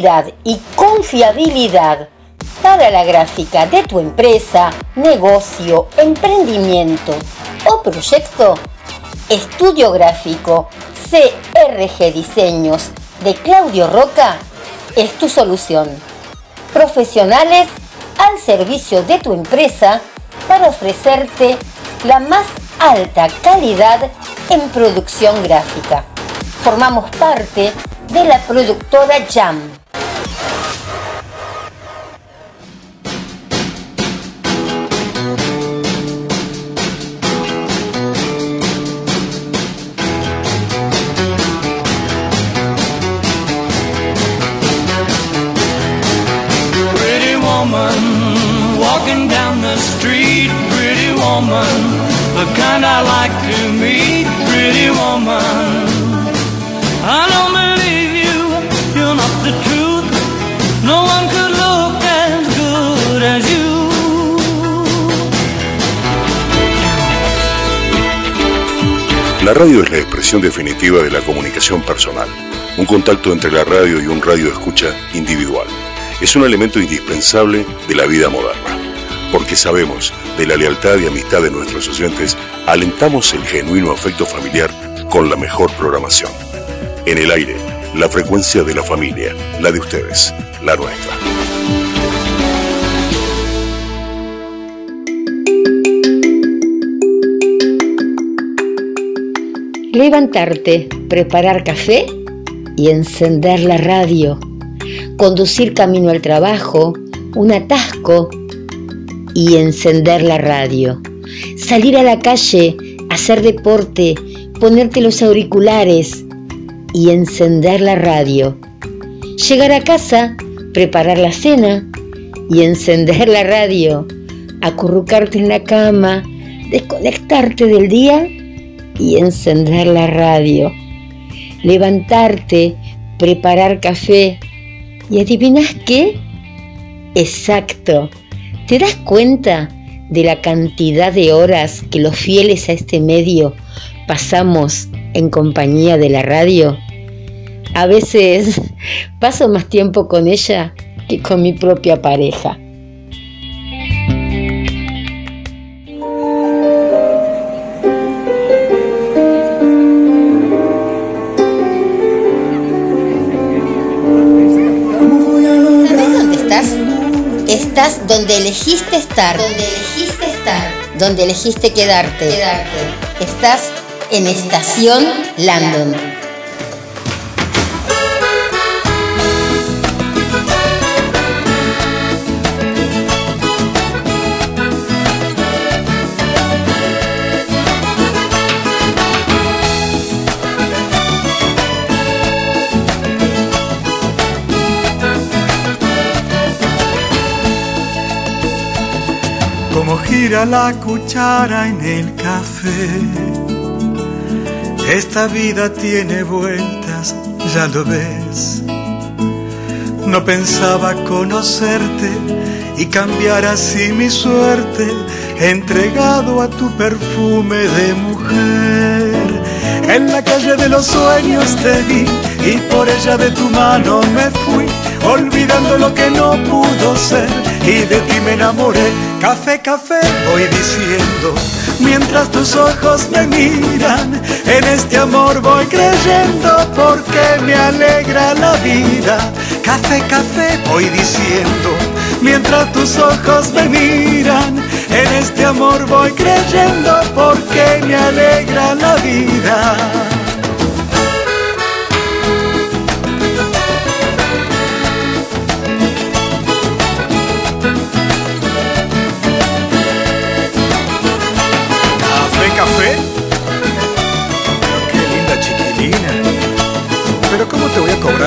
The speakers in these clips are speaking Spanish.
Calidad y confiabilidad para la gráfica de tu empresa, negocio, emprendimiento o proyecto, Estudio Gráfico CRG Diseños de Claudio Roca es tu solución. Profesionales al servicio de tu empresa para ofrecerte la más alta calidad en producción gráfica. Formamos parte de la productora Jam. Street. Pretty woman, like to meet. Pretty woman, I don't believe you, the truth. No one could look as good as you. La radio es la expresión definitiva de la comunicación personal, un contacto entre la radio y un radio escucha individual. Es un elemento indispensable de la vida moderna, porque sabemos de la lealtad y amistad de nuestros oyentes, alentamos el genuino afecto familiar con la mejor programación. En el aire, la frecuencia de la familia, la de ustedes, la nuestra. Levantarte, preparar café y encender la radio. Conducir camino al trabajo, un atasco y encender la radio. Salir a la calle, hacer deporte, ponerte los auriculares y encender la radio. Llegar a casa, preparar la cena y encender la radio. Acurrucarte en la cama, desconectarte del día y encender la radio. Levantarte, preparar café. ¿Y adivinas qué? Exacto. ¿Te das cuenta de la cantidad de horas que los fieles a este medio pasamos en compañía de la radio? A veces paso más tiempo con ella que con mi propia pareja. Estás donde elegiste estar. Donde elegiste estar. Donde elegiste quedarte. Quedarte. Estás en Estación Landon. La cuchara en el café. Esta vida tiene vueltas, ya lo ves. No pensaba conocerte y cambiar así mi suerte, entregado a tu perfume de mujer. En la calle de los sueños te vi y por ella de tu mano me fui, olvidando lo que no pudo ser y de ti me enamoré. Café, café, voy diciendo, mientras tus ojos me miran, en este amor voy creyendo porque me alegra la vida. Café, café, voy diciendo, mientras tus ojos me miran, en este amor voy creyendo porque me alegra la vida.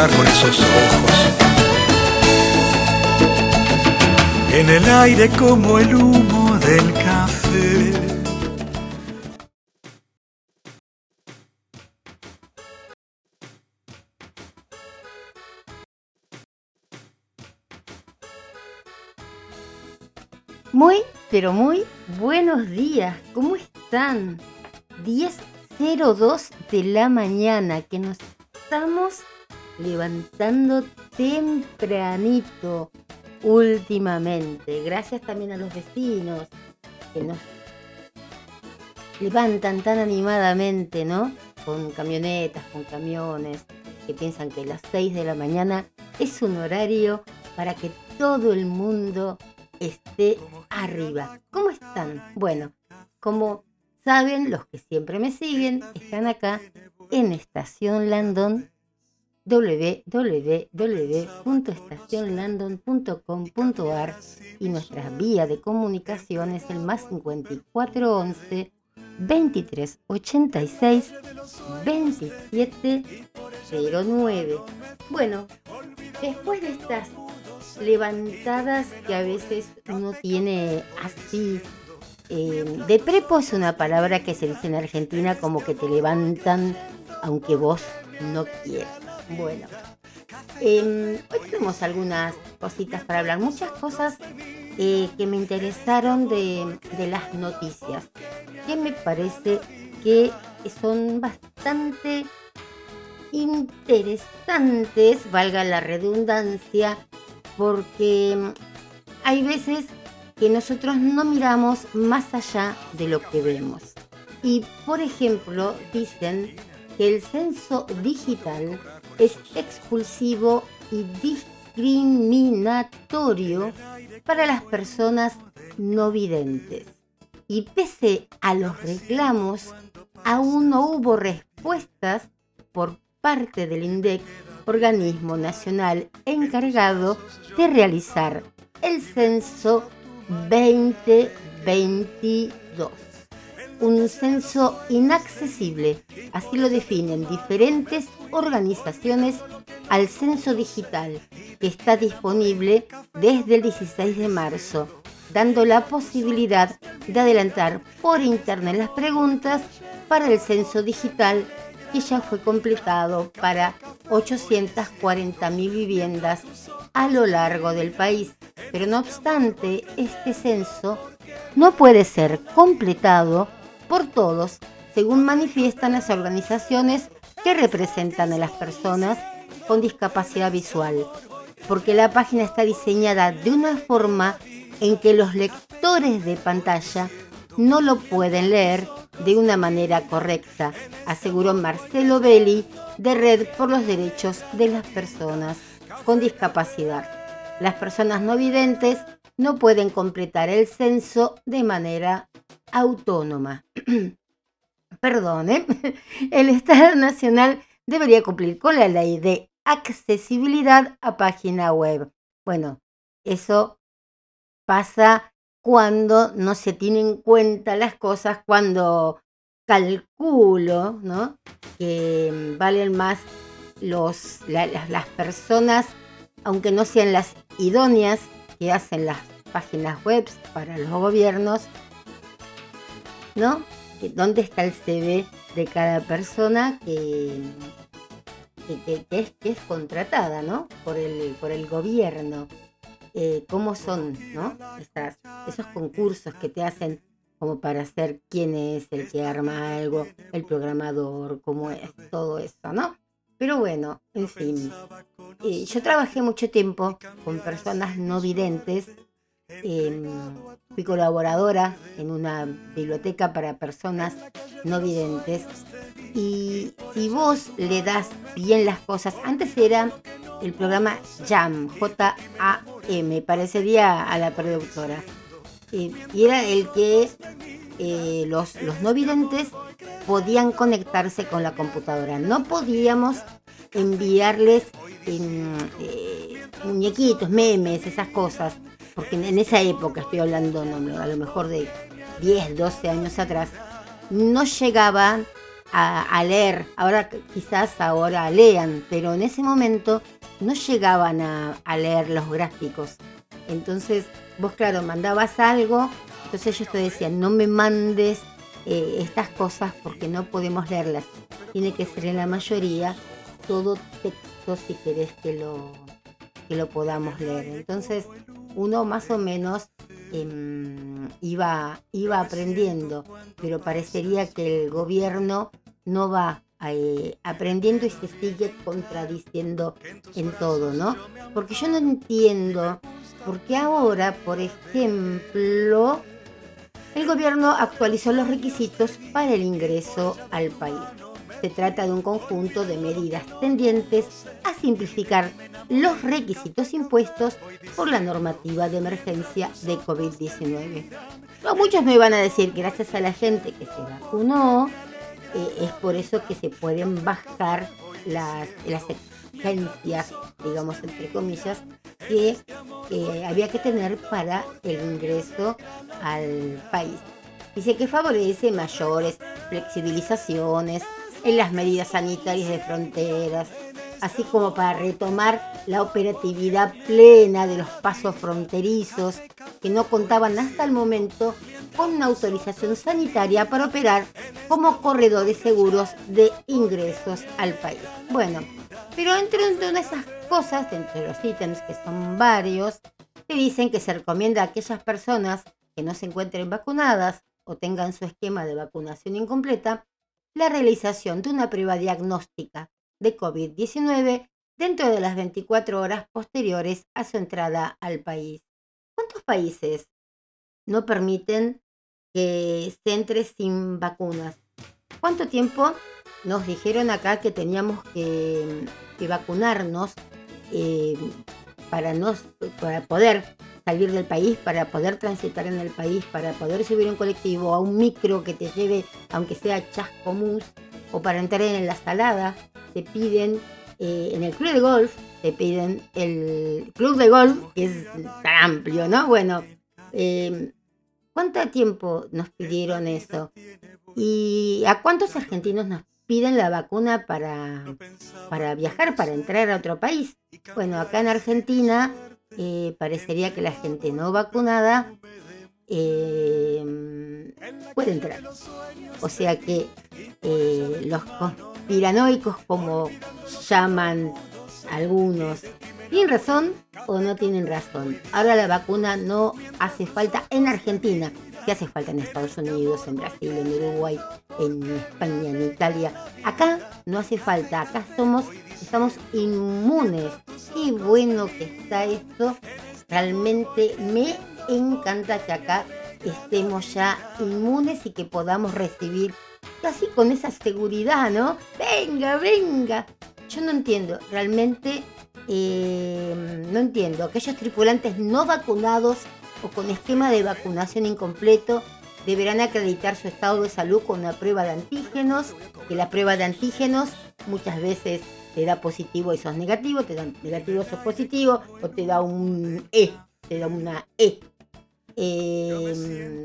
Cobrar con esos ojos? En el aire como el humo del café. Muy, pero muy buenos días. ¿Cómo están? 10.02 de la mañana que nos estamos levantando tempranito últimamente. Gracias también a los vecinos que nos levantan tan animadamente, ¿no? Con camionetas, con camiones, que piensan que las 6 de la mañana es un horario para que todo el mundo esté arriba. ¿Cómo están? Bueno, como saben los que siempre me siguen, están acá en Estación Landon www.estacionlandon.com.ar y nuestra vía de comunicación es el más 5411 2386 2709. Bueno, después de estas levantadas que a veces uno tiene así, eh, de prepo es una palabra que se dice en Argentina como que te levantan aunque vos no quieras. Bueno, em, hoy tenemos algunas cositas para hablar, muchas cosas eh, que me interesaron de, de las noticias, que me parece que son bastante interesantes, valga la redundancia, porque hay veces que nosotros no miramos más allá de lo que vemos. Y por ejemplo, dicen que el censo digital es expulsivo y discriminatorio para las personas no videntes. Y pese a los reclamos, aún no hubo respuestas por parte del INDEC, organismo nacional encargado de realizar el censo 2022 un censo inaccesible, así lo definen diferentes organizaciones al censo digital, que está disponible desde el 16 de marzo, dando la posibilidad de adelantar por internet las preguntas para el censo digital que ya fue completado para 840.000 viviendas a lo largo del país. Pero no obstante, este censo no puede ser completado por todos, según manifiestan las organizaciones que representan a las personas con discapacidad visual, porque la página está diseñada de una forma en que los lectores de pantalla no lo pueden leer de una manera correcta, aseguró Marcelo Belli de Red por los Derechos de las Personas con Discapacidad. Las personas no videntes no pueden completar el censo de manera autónoma. Perdone, el Estado Nacional debería cumplir con la ley de accesibilidad a página web. Bueno, eso pasa cuando no se tienen en cuenta las cosas, cuando calculo ¿no? que valen más los, las personas, aunque no sean las idóneas que hacen las páginas web para los gobiernos, ¿no? ¿Dónde está el CV de cada persona que, es, es, contratada, ¿no? Por el, por el gobierno. Eh, ¿Cómo son, ¿no? esos concursos que te hacen como para ser quién es el que arma algo, el programador, cómo es, todo eso, ¿no? Pero bueno, en fin. Eh, yo trabajé mucho tiempo con personas no videntes fui colaboradora en una biblioteca para personas no videntes. Y si vos le das bien las cosas, antes era el programa JAM, J-A-M, parecería a la productora. y era el que eh, los, los no videntes podían conectarse con la computadora. No podíamos enviarles eh, muñequitos, memes, esas cosas porque en esa época, estoy hablando a lo mejor de 10, 12 años atrás, no llegaban a, leer, ahora quizás ahora lean, pero en ese momento no llegaban a, leer los gráficos. Entonces, vos claro, mandabas algo, entonces ellos te decían, no me mandes eh, estas cosas porque no podemos leerlas. Tiene que ser en la mayoría todo texto si querés que lo, que lo podamos leer. Entonces, uno más o menos em, iba, iba aprendiendo, pero parecería que el gobierno no va eh, aprendiendo y se sigue contradiciendo en todo, ¿no? Porque yo no entiendo por qué ahora, por ejemplo, el gobierno actualizó los requisitos para el ingreso al país. Se trata de un conjunto de medidas tendientes a simplificar los requisitos impuestos por la normativa de emergencia de COVID-19. Muchos me van a decir, gracias a la gente que se vacunó, eh, es por eso que se pueden bajar las exigencias, digamos, entre comillas, que había que tener para el ingreso al país. Dice que favorece mayores flexibilizaciones en las medidas sanitarias de fronteras, así como para retomar la operatividad plena de los pasos fronterizos que no contaban hasta el momento con una autorización sanitaria para operar como corredores seguros de ingresos al país. Bueno, pero entre de esas cosas, entre los ítems que son varios, te dicen que se recomienda a aquellas personas que no se encuentren vacunadas o tengan su esquema de vacunación incompleta, la realización de una prueba diagnóstica de COVID-19 dentro de las 24 horas posteriores a su entrada al país. ¿Cuántos países no permiten que se entre sin vacunas? ¿Cuánto tiempo nos dijeron acá que teníamos que, vacunarnos eh, para, para poder salir del país, para poder transitar en el país, para poder subir un colectivo a un micro que te lleve, aunque sea chascomús, o para entrar en la salada, te piden eh, en el club de golf, te piden el club de golf, que es tan amplio, ¿no? Bueno, eh, ¿cuánto tiempo nos pidieron eso? ¿Y a cuántos argentinos nos piden la vacuna para, para viajar, para entrar a otro país? Bueno, acá en Argentina eh, parecería que la gente no vacunada eh, puede entrar. O sea que eh, los conspiranoicos, como llaman algunos, ¿tienen razón o no tienen razón? Ahora la vacuna no hace falta en Argentina que hace falta en Estados Unidos, en Brasil, en Uruguay, en España, en Italia. Acá no hace falta, acá somos, estamos inmunes. Qué bueno que está esto. Realmente me encanta que acá estemos ya inmunes y que podamos recibir casi con esa seguridad, ¿no? Venga, venga. Yo no entiendo, realmente eh, no entiendo. Aquellos tripulantes no vacunados o con esquema de vacunación incompleto deberán acreditar su estado de salud con una prueba de antígenos, que la prueba de antígenos muchas veces te da positivo y sos negativo, te da negativo o sos positivo, o te da un E, te da una E. Eh,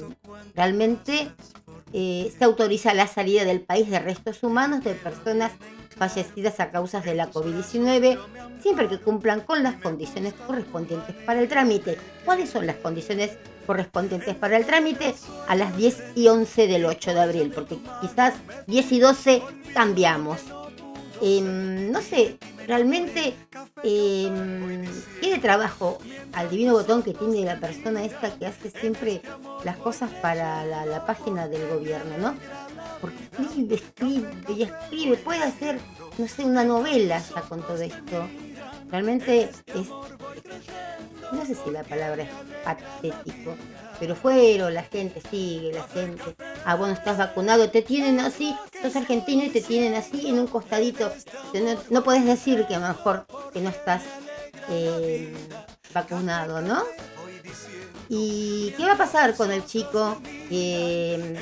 realmente eh, se autoriza la salida del país de restos humanos de personas fallecidas a causas de la COVID-19, siempre que cumplan con las condiciones correspondientes para el trámite. ¿Cuáles son las condiciones correspondientes para el trámite? A las 10 y 11 del 8 de abril, porque quizás 10 y 12 cambiamos. Em, no sé, realmente eh, qué trabajo al divino botón que tiene la persona esta que hace siempre las cosas para la página del gobierno, ¿no? Porque escribe, escribe y escribe, puede hacer, no sé, una novela ya con todo esto. Realmente es, no sé si la palabra es patético, pero fueron, la gente sigue, la gente, ah, bueno, estás vacunado, te tienen así, sos argentino y te tienen así en un costadito. No, no podés decir que a lo mejor que no estás eh, vacunado, ¿no? ¿Y qué va a pasar con el chico que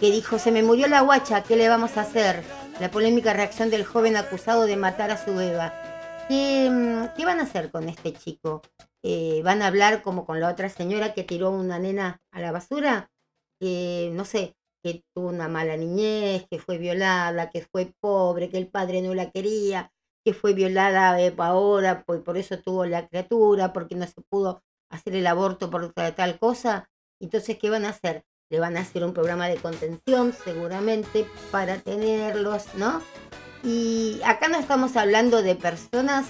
dijo, se me murió la guacha, ¿qué le vamos a hacer? La polémica reacción del joven acusado de matar a su beba. ¿Qué, van a hacer con este chico? Eh, ¿Van a hablar como con la otra señora que tiró una nena a la basura? no sé, que tuvo una mala niñez, que fue violada, que fue pobre, que el padre no la quería, que fue violada eh, ahora, pues por eso tuvo la criatura, porque no se pudo hacer el aborto por tal cosa. Entonces, ¿qué van a hacer? le van a hacer un programa de contención seguramente para tenerlos, ¿no? Y acá no estamos hablando de personas,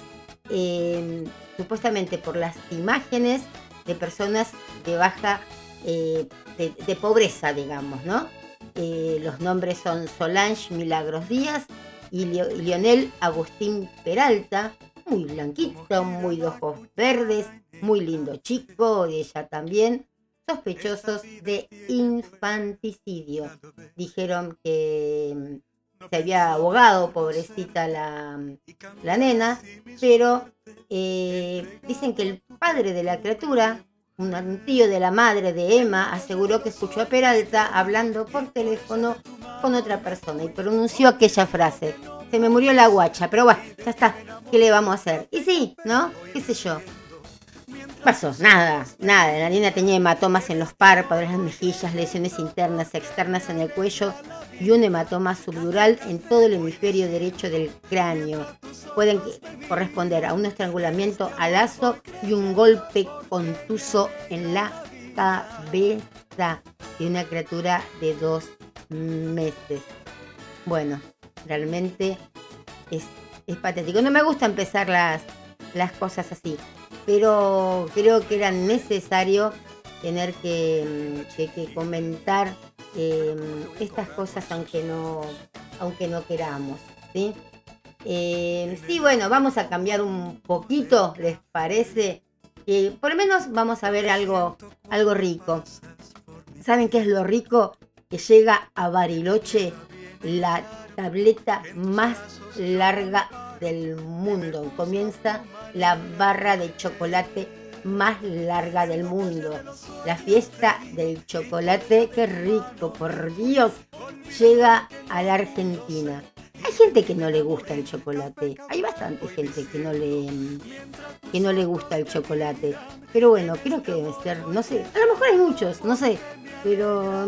em, supuestamente por las imágenes, de personas de baja, eh, de, pobreza, digamos, ¿no? eh, los nombres son Solange Milagros Díaz y Lionel Agustín Peralta, muy blanquito, muy de ojos verdes, muy lindo chico, y ella también, sospechosos de infanticidio. Dijeron que mm, se había abogado, pobrecita la, la nena, pero eh, dicen que el padre de la criatura, un tío de la madre de Emma, aseguró que escuchó a Peralta hablando por teléfono con otra persona y pronunció aquella frase. Se me murió la guacha, pero bueno, ya está. ¿Qué le vamos a hacer? Y sí, ¿no? ¿Qué sé yo? Pasó? Nada, nada. La niña tenía hematomas en los párpados, las mejillas, lesiones internas, externas en el cuello y un hematoma subdural en todo el hemisferio derecho del cráneo. Pueden corresponder a un estrangulamiento a lazo y un golpe contuso en la cabeza de una criatura de dos meses. Bueno, realmente es, es patético. No me gusta empezar las, las cosas así pero creo que era necesario tener que, mm, comentar em, estas cosas aunque no, aunque no queramos. ¿sí? Em, sí, bueno, vamos a cambiar un poquito, ¿les parece? por lo menos vamos a ver algo, algo rico. ¿Saben qué es lo rico? Que llega a Bariloche la tableta más larga del mundo. Comienza la barra de chocolate más larga del mundo. La fiesta del chocolate, qué rico, por Dios, llega a la Argentina. Hay gente que no le gusta el chocolate, hay bastante gente que no le que no le gusta el chocolate. Pero bueno, creo que debe ser, no sé, a lo mejor hay muchos, no sé, pero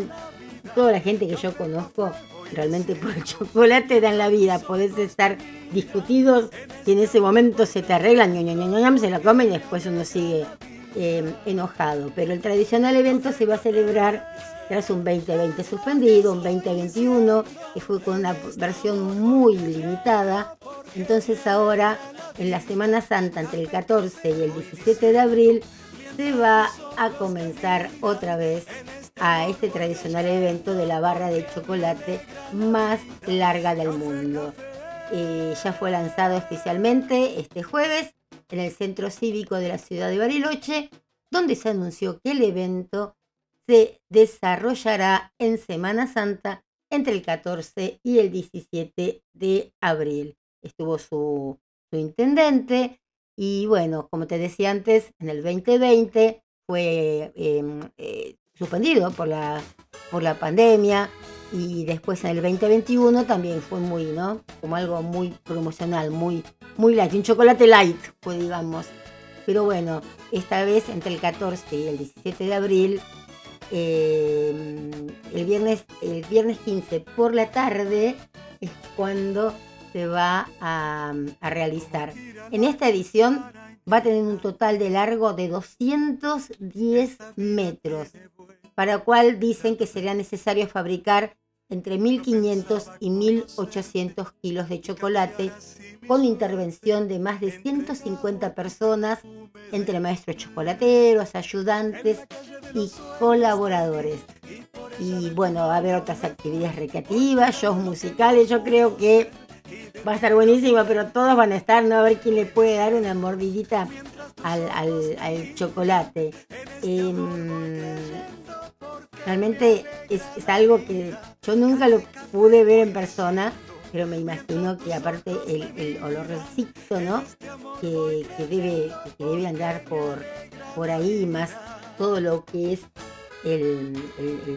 toda la gente que yo conozco realmente por el chocolate dan la vida. Podés estar discutidos y en ese momento se te arreglan, se la comen y después uno sigue eh, enojado. Pero el tradicional evento se va a celebrar tras un 2020 suspendido, un 2021, que fue con una versión muy limitada. Entonces ahora, en la Semana Santa, entre el 14 y el 17 de abril, se va a comenzar otra vez a este tradicional evento de la barra de chocolate más larga del mundo. Eh, ya fue lanzado especialmente este jueves en el Centro Cívico de la ciudad de Bariloche, donde se anunció que el evento se desarrollará en Semana Santa entre el 14 y el 17 de abril. Estuvo su, intendente y bueno, como te decía antes, en el 2020 fue em, eh, suspendido por la, por la pandemia y después en el 2021 también fue muy, ¿no? Como algo muy promocional, muy, muy light, un chocolate light, pues digamos. Pero bueno, esta vez entre el 14 y el 17 de abril, em, el, viernes, el viernes 15 por la tarde es cuando se va a, a realizar. En esta edición va a tener un total de largo de 210 metros, para cual dicen que será necesario fabricar entre 1.500 y 1.800 kilos de chocolate, con intervención de más de 150 personas, entre maestros chocolateros, ayudantes y colaboradores. Y bueno, va a haber otras actividades recreativas, shows musicales, yo creo que va a estar buenísimo, pero todos van a estar, ¿no? A ver quién le puede dar una mordidita al, chocolate. Em, realmente es, algo que yo nunca lo pude ver en persona, pero me imagino que aparte el, el olorcito, ¿no? Que, debe, que debe andar por, por ahí, más todo lo que es el,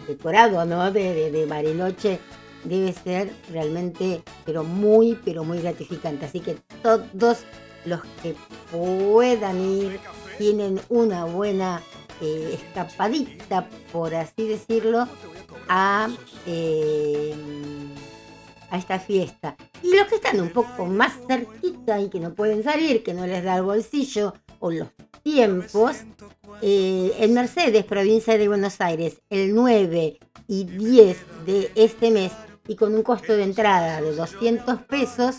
decorado, ¿no? De, de, de debe ser realmente, pero muy, pero muy gratificante. Así que todos los que puedan ir tienen una buena eh, escapadita, por así decirlo, a, eh, a esta fiesta. Y los que están un poco más cerquita y que no pueden salir, que no les da el bolsillo o los tiempos, eh, en Mercedes, provincia de Buenos Aires, el 9 y 10 de este mes y con un costo de entrada de 200 pesos,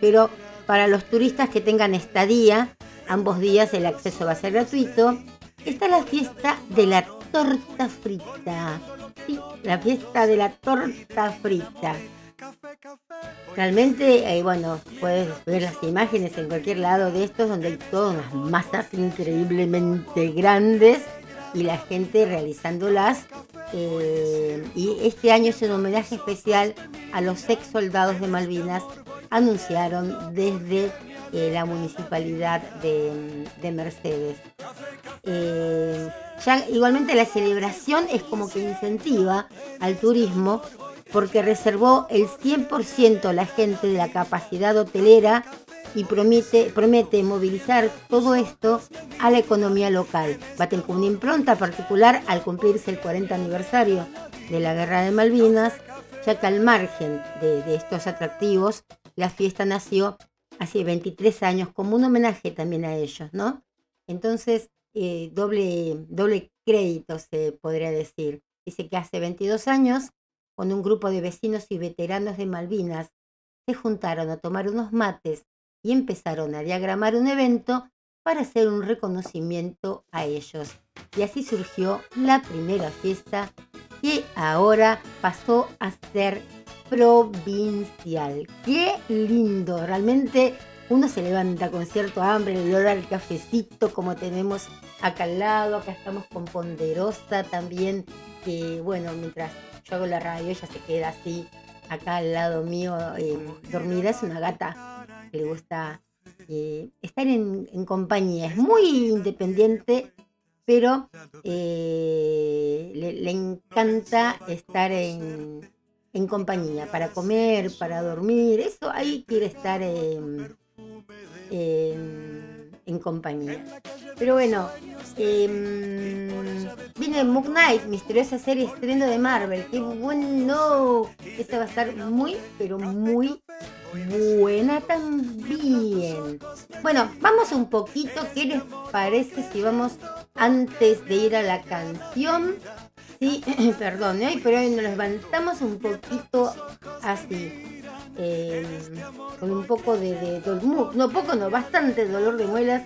pero para los turistas que tengan estadía, ambos días el acceso va a ser gratuito. Está la fiesta de la torta frita. La fiesta de la torta frita. Realmente, eh, bueno, puedes ver las imágenes en cualquier lado de estos donde hay todas unas masas increíblemente grandes y la gente realizándolas. Eh, y este año es un homenaje especial a los ex soldados de Malvinas, anunciaron desde eh, la municipalidad de, Mercedes. ya, igualmente la celebración es como que incentiva al turismo porque reservó el 100% la gente de la capacidad hotelera y promete, promete movilizar todo esto a la economía local. Baten con una impronta particular al cumplirse el 40 aniversario de la Guerra de Malvinas, ya que al margen de, estos atractivos, la fiesta nació hace 23 años como un homenaje también a ellos, ¿no? Entonces, eh, doble, doble crédito se podría decir. Dice que hace 22 años con un grupo de vecinos y veteranos de Malvinas, se juntaron a tomar unos mates y empezaron a diagramar un evento para hacer un reconocimiento a ellos. Y así surgió la primera fiesta que ahora pasó a ser provincial. ¡Qué lindo! Realmente uno se levanta con cierto hambre, el olor al cafecito como tenemos acá al lado, acá estamos con Ponderosa también, que bueno, mientras yo hago la radio, ella se queda así, acá al lado mío, eh, dormida. Es una gata que le gusta eh, estar en, compañía. Es muy independiente, pero eh, le, encanta estar en, compañía, para comer, para dormir. Eso ahí quiere estar en, en compañía. Pero bueno, eh, viene Moon Knight, misteriosa serie estreno de Marvel. Qué bueno. Esta va a estar muy, pero muy buena también. Bueno, vamos un poquito. ¿Qué les parece si vamos antes de ir a la canción? Sí, perdón, ¿eh? pero hoy nos levantamos un poquito así. Eh, con un poco de, de, no poco, no, bastante dolor de muelas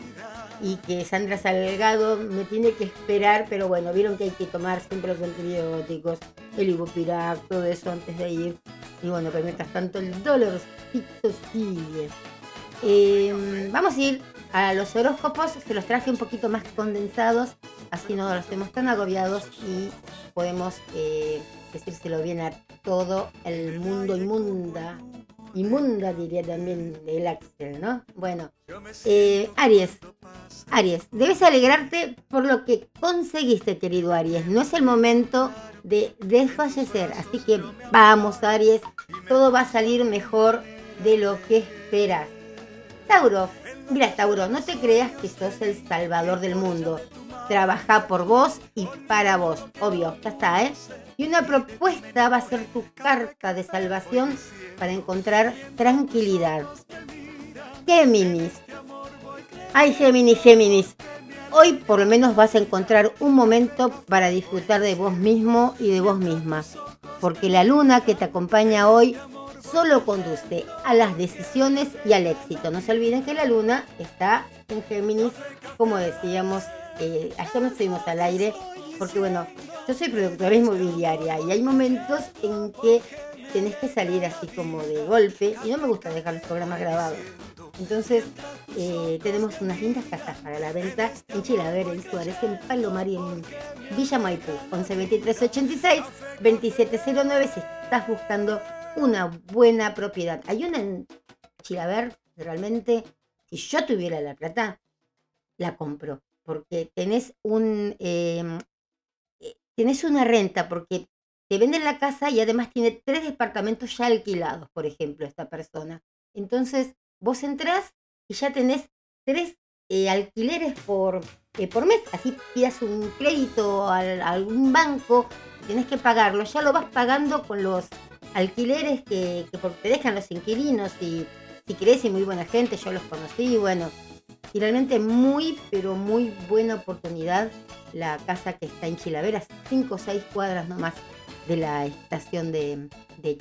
y que Sandra Salgado me tiene que esperar, pero bueno, vieron que hay que tomar siempre los antibióticos, el ibupirac, todo eso antes de ir. Y bueno, pero mientras tanto el dolorcito sigue. Em, vamos a ir a los horóscopos, se los traje un poquito más condensados, así no los tenemos tan agobiados y podemos eh, decírselo bien a todo el mundo inmunda inmunda, diría también el Axel, ¿no? Bueno, eh, Aries, Aries, debes alegrarte por lo que conseguiste, querido Aries. No es el momento de desfallecer, así que vamos, Aries, todo va a salir mejor de lo que esperas. Tauro, mira, Tauro, no te creas que sos el salvador del mundo. Trabaja por vos y para vos, obvio, ya está, ¿eh? Y una propuesta va a ser tu carta de salvación para encontrar tranquilidad. Géminis. Ay, Géminis, Géminis. Hoy por lo menos vas a encontrar un momento para disfrutar de vos mismo y de vos misma. Porque la luna que te acompaña hoy solo conduce a las decisiones y al éxito. No se olviden que la luna está en Géminis, como decíamos, eh, ayer nos estuvimos al aire, porque bueno, yo soy productora inmobiliaria y hay momentos en que tenés que salir así como de golpe y no me gusta dejar los programas grabados. Entonces, eh, tenemos unas lindas casas para la venta en Chilaver, en Suárez, en Palomar y en Villa Maipú, 112386 2709 si estás buscando una buena propiedad. Hay una en Chilaver, realmente, si yo tuviera la plata, la compro, porque tenés un, eh, tenés una renta porque te venden la casa y además tiene tres departamentos ya alquilados, por ejemplo, esta persona. Entonces, vos entrás y ya tenés tres eh, alquileres por, eh, por mes. Así pidas un crédito a, algún banco, tenés que pagarlo. Ya lo vas pagando con los alquileres que, que te dejan los inquilinos y si querés y muy buena gente, yo los conocí, bueno, y realmente muy, pero muy buena oportunidad la casa que está en Chilaver, 5 o 6 cuadras nomás de la estación de, de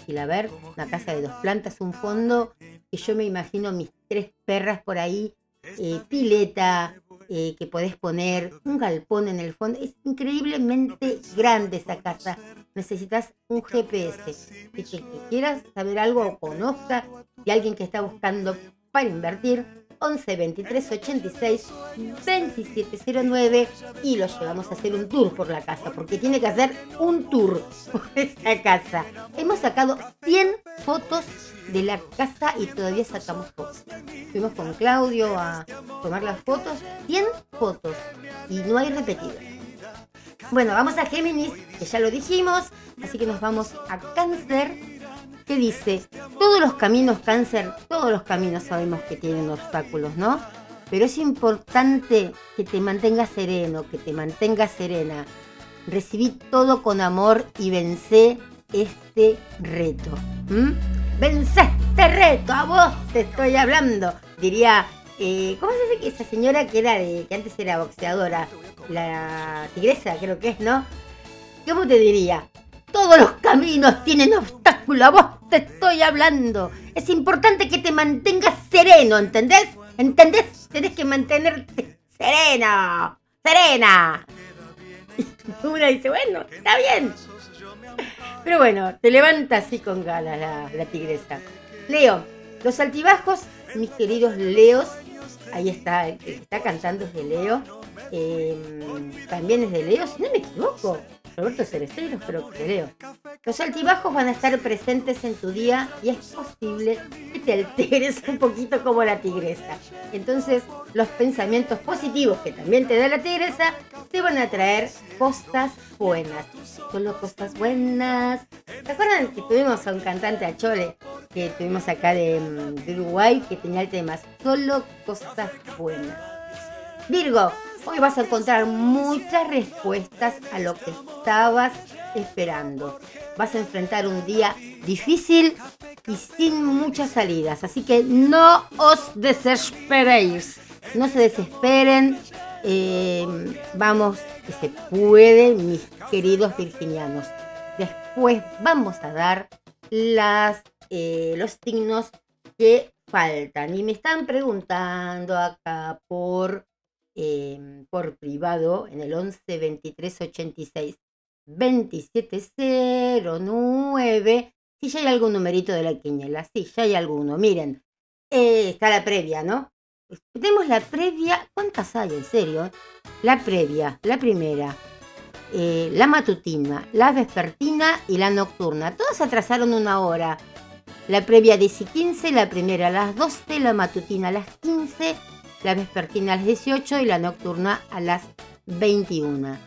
una casa de dos plantas, un fondo que yo me imagino mis tres perras por ahí, eh, pileta, eh, que podés poner un galpón en el fondo. Es increíblemente grande esa casa. Necesitas un GPS. Si que, que quieras saber algo o conozca de alguien que está buscando para invertir, 11 23 86 2709 y lo llevamos a hacer un tour por la casa, porque tiene que hacer un tour por esa casa. Hemos sacado 100 fotos de la casa y todavía sacamos fotos. Fuimos con Claudio a tomar las fotos, 100 fotos y no hay repetido. Bueno, vamos a Géminis, que ya lo dijimos, así que nos vamos a Cáncer que dice, todos los caminos cáncer, todos los caminos sabemos que tienen obstáculos, ¿no? Pero es importante que te mantengas sereno, que te mantengas serena. Recibí todo con amor y vencé este reto. ¿Mm? ¡Vencé este reto! ¡A vos te estoy hablando! Diría, eh, ¿cómo se dice que esa señora que era de, que antes era boxeadora? La tigresa, creo que es, ¿no? ¿Cómo te diría? Todos los caminos tienen obstáculos, a vos te estoy hablando. Es importante que te mantengas sereno, ¿entendés? ¿Entendés? Tenés que mantenerte sereno, serena. Y una dice, bueno, está bien. Pero bueno, te levanta así con ganas la, tigresa. Leo, los altibajos, mis queridos Leos, ahí está, está cantando es de Leo. eh, también es de Leo, si no me equivoco. Roberto Cereceros, pero leo. Los altibajos van a estar presentes en tu día y es posible que te alteres un poquito como la tigresa. Entonces, los pensamientos positivos que también te da la tigresa te van a traer cosas buenas. Solo cosas buenas. ¿Se acuerdan que tuvimos a un cantante a Chole que tuvimos acá de, de Uruguay que tenía el tema Solo cosas buenas? Virgo, hoy vas a encontrar muchas respuestas a lo que estabas esperando. Vas a enfrentar un día difícil y sin muchas salidas, así que no os desesperéis. No se desesperen. eh, vamos, que se puede, mis queridos virginianos. Después vamos a dar las, eh, los signos que faltan. Y me están preguntando acá por eh, por privado en el 11 23 86 2709 si ya hay algún numerito de la quiniela, sí, ya hay alguno, miren, eh, está la previa, ¿no? Tenemos la previa, ¿cuántas hay en serio? La previa, la primera, eh, la matutina, la vespertina y la nocturna, todas atrasaron una hora. La previa 10 y 15, la primera a las 12, la matutina a las 15, la vespertina a las 18 y la nocturna a las 21.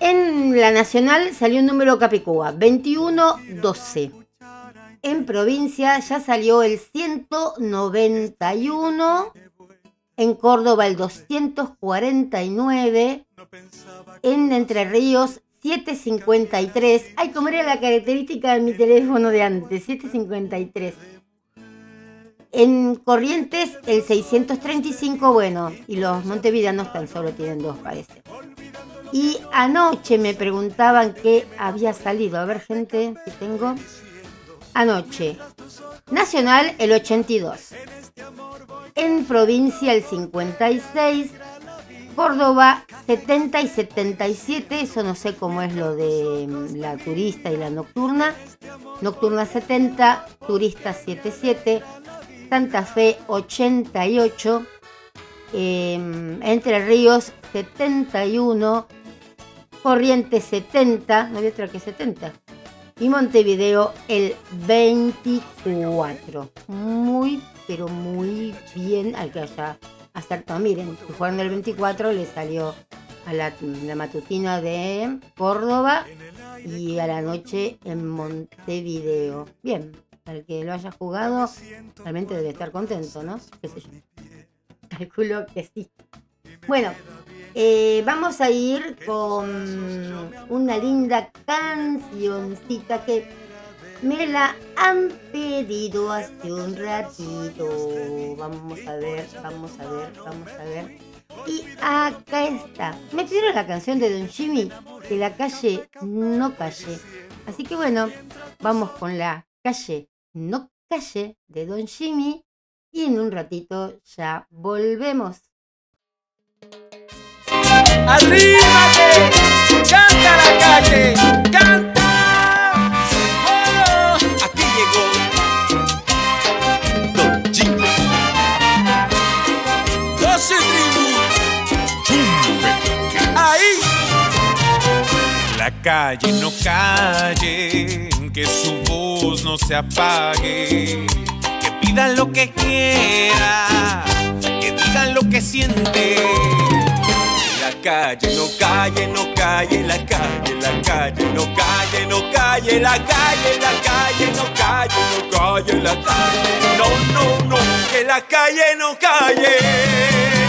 En la nacional salió un número Capicúa, 2112. En provincia ya salió el 191. En Córdoba el 249. En Entre Ríos 753. Ay, como era la característica de mi teléfono de antes, 753. En Corrientes el 635, bueno, y los montevideanos tan solo tienen dos, parece. Y anoche me preguntaban qué había salido. A ver, gente, si tengo. Anoche. Nacional el 82. En provincia el 56. Córdoba 70 y 77. Eso no sé cómo es lo de mm, la turista y la nocturna. Nocturna 70, turista 77. Santa Fe 88. eh, Entre Ríos 71. Corrientes 70. No había otra que 70 y Montevideo el 24. Muy, pero muy bien al que haya acertado. Miren, jugando el 24 le salió a la matutina de Córdoba y a la noche en Montevideo. Bien, al que lo haya jugado realmente debe estar contento, ¿no? Calculo que sí. Bueno, eh, vamos a ir con una linda cancioncita que me la han pedido hace un ratito. Vamos a ver, vamos a ver, vamos a ver. Y acá está. Me pidieron la canción de Don Jimmy, que la calle no calle. Así que bueno, vamos con la calle no calle de Don Jimmy. Y en un ratito ya volvemos. ¡Arrímate! ¡Canta la calle! ¡Canta! Oh, aquí llegó Don Jimmy. 12 tribus. Ahí. La calle no calle, que su voz no se apague, que pidan lo que quiera, que digan lo que siente. La calle no calle, no calle, la calle, la calle, no calle, no calle, la calle, la calle, no calle, no calle, la calle. No, no, no, que la calle no calle.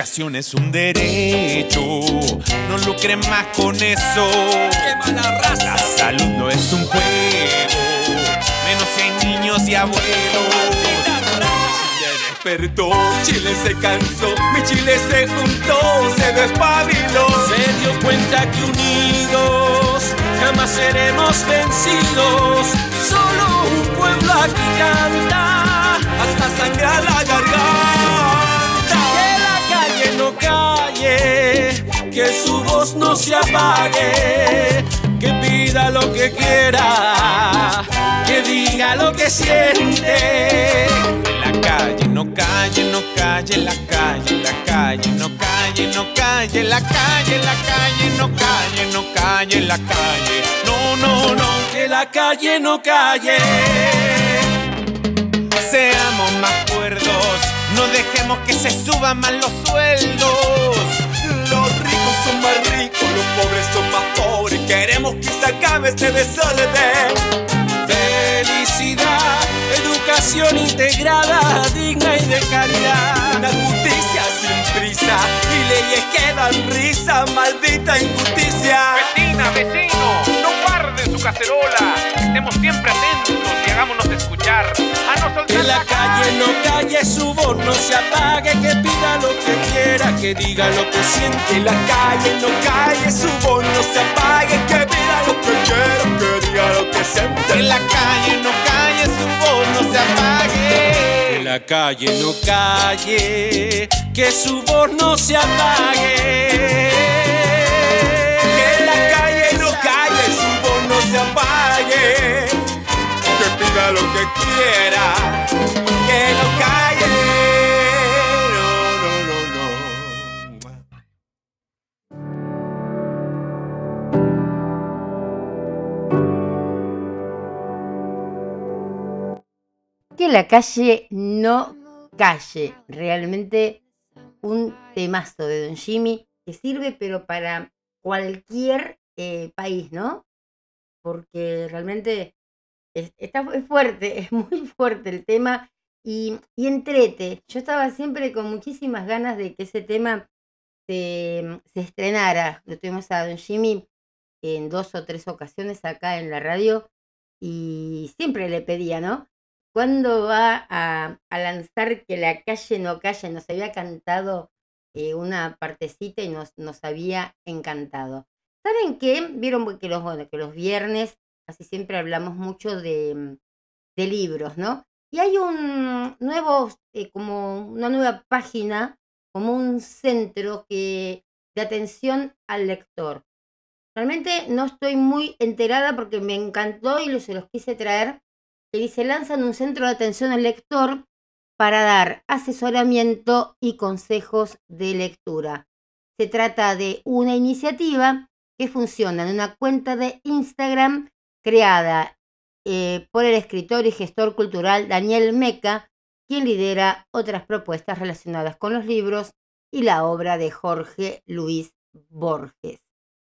Educación es un derecho, no lucren más con eso. ¡Qué mala raza! La salud no es un juego, menos si hay niños y abuelos. Chile despertó, Chile se cansó, mi Chile se juntó, se despabiló. Se dio cuenta que unidos jamás seremos vencidos. Solo un pueblo aquí canta hasta sangrar la garganta. Que su voz no se apague, que pida lo que quiera, que diga lo que siente. La calle no calle, no calle, la calle, la calle, no calle, no calle, la calle, la calle, no calle, no calle, la calle. No, no, no, Que la calle no calle. seamos más cuerdos, no dejemos que se suban más los sueldos. Los ricos son más ricos, los pobres son más pobres. Queremos que se acabe este desorden. Felicidad, educación integrada, digna y de calidad. Una justicia sin prisa y leyes que dan risa, maldita injusticia. Vecina, vecino, no guarden su cacerola. Estemos siempre atentos y hagámonos escuchar. A no soltar Que la calle no calle, su voz no se apague, que pida lo que quiera, que diga lo que siente. La calle no calle, su voz no se apague, que pida lo que quiera, que diga lo que siente. Que la calle no calle, su voz no se apague. Que la calle no calle, que su voz no se apague. Que la calle no calle. Realmente un temazo de Don Jimmy que sirve pero para cualquier eh, país, ¿no? Porque realmente es, está, es fuerte, es muy fuerte el tema y, y entrete. Yo estaba siempre con muchísimas ganas de que ese tema se, se estrenara. Lo tuvimos a Don Jimmy en dos o tres ocasiones acá en la radio y siempre le pedía, ¿no? ¿Cuándo va a, a lanzar que la calle no calle? Nos había cantado eh, una partecita y nos, nos había encantado. ¿Saben qué? Vieron que los, que los viernes casi siempre hablamos mucho de, de libros, ¿no? Y hay un nuevo, eh, como una nueva página, como un centro que, de atención al lector. Realmente no estoy muy enterada porque me encantó y se los quise traer. Que dice, lanzan un centro de atención al lector para dar asesoramiento y consejos de lectura. Se trata de una iniciativa que funciona en una cuenta de Instagram creada eh, por el escritor y gestor cultural Daniel Meca, quien lidera otras propuestas relacionadas con los libros y la obra de Jorge Luis Borges.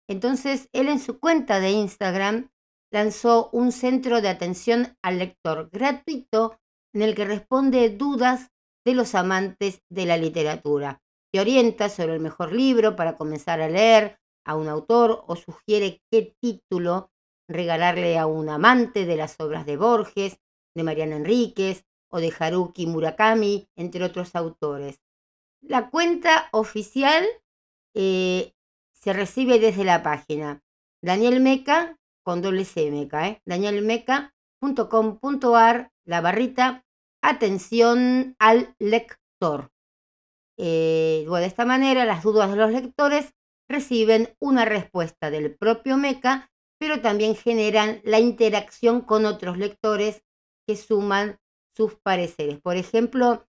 Entonces, él en su cuenta de Instagram lanzó un centro de atención al lector gratuito en el que responde dudas de los amantes de la literatura. Te orienta sobre el mejor libro para comenzar a leer a un autor o sugiere qué título regalarle a un amante de las obras de Borges, de Mariana Enríquez o de Haruki Murakami, entre otros autores. La cuenta oficial eh, se recibe desde la página Daniel Meca con doble C ¿eh? danielmeca.com.ar, la barrita, atención al lector. Eh, de esta manera, las dudas de los lectores reciben una respuesta del propio MECA, pero también generan la interacción con otros lectores que suman sus pareceres. Por ejemplo,